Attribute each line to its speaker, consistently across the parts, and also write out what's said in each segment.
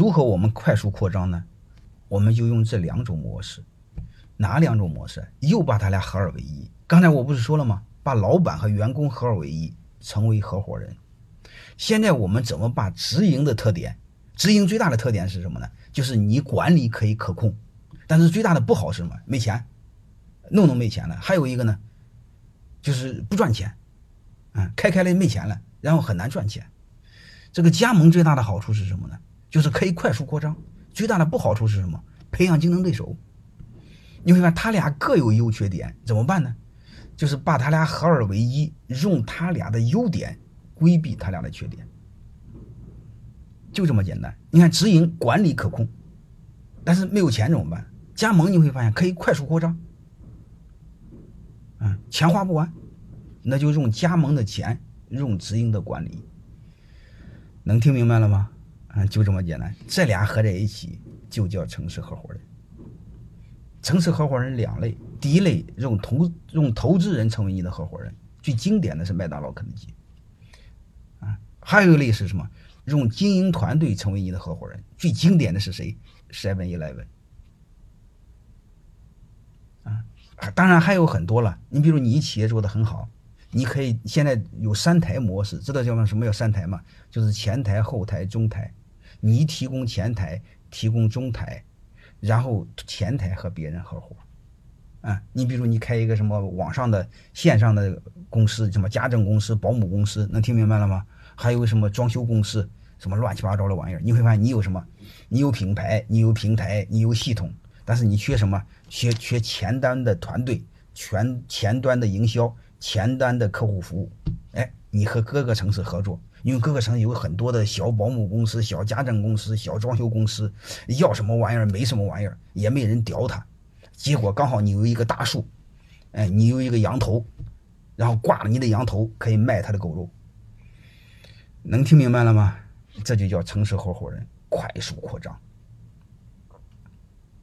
Speaker 1: 如何我们快速扩张呢？我们就用这两种模式，哪两种模式？又把他俩合二为一。刚才我不是说了吗？把老板和员工合二为一，成为合伙人。现在我们怎么把直营的特点？直营最大的特点是什么呢？就是你管理可以可控，但是最大的不好是什么？没钱，弄弄没钱了。还有一个呢，就是不赚钱，嗯，开开了没钱了，然后很难赚钱。这个加盟最大的好处是什么呢？就是可以快速扩张。最大的不好处是什么？培养竞争对手。你会发现他俩各有优缺点，怎么办呢？就是把他俩合二为一，用他俩的优点规避他俩的缺点，就这么简单。你看直营管理可控，但是没有钱怎么办？加盟你会发现可以快速扩张，嗯，钱花不完，那就用加盟的钱，用直营的管理。能听明白了吗？啊，就这么简单，这俩合在一起就叫城市合伙人。城市合伙人两类，第一类用投用投资人成为你的合伙人，最经典的是麦当劳、肯德基。啊，还有一类是什么？用经营团队成为你的合伙人，最经典的是谁？Seven Eleven。啊，当然还有很多了。你比如你企业做的很好，你可以现在有三台模式，知道叫什么叫三台吗？就是前台、后台、中台。你提供前台，提供中台，然后前台和别人合伙，啊，你比如你开一个什么网上的线上的公司，什么家政公司、保姆公司，能听明白了吗？还有什么装修公司，什么乱七八糟的玩意儿，你会发现你有什么？你有品牌，你有平台，你有系统，但是你缺什么？缺缺前端的团队，全前端的营销，前端的客户服务。哎，你和各个城市合作。因为各个城市有很多的小保姆公司、小家政公司、小装修公司，要什么玩意儿没什么玩意儿，也没人屌他。结果刚好你有一个大树，哎，你有一个羊头，然后挂了你的羊头可以卖他的狗肉。能听明白了吗？这就叫城市合伙人快速扩张。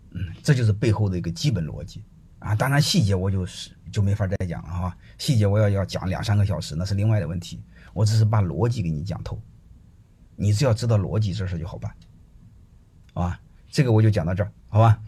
Speaker 1: 嗯，这就是背后的一个基本逻辑啊。当然细节我就是就没法再讲了哈。细节我要要讲两三个小时，那是另外的问题。我只是把逻辑给你讲透，你只要知道逻辑，这事就好办，好吧？这个我就讲到这儿，好吧？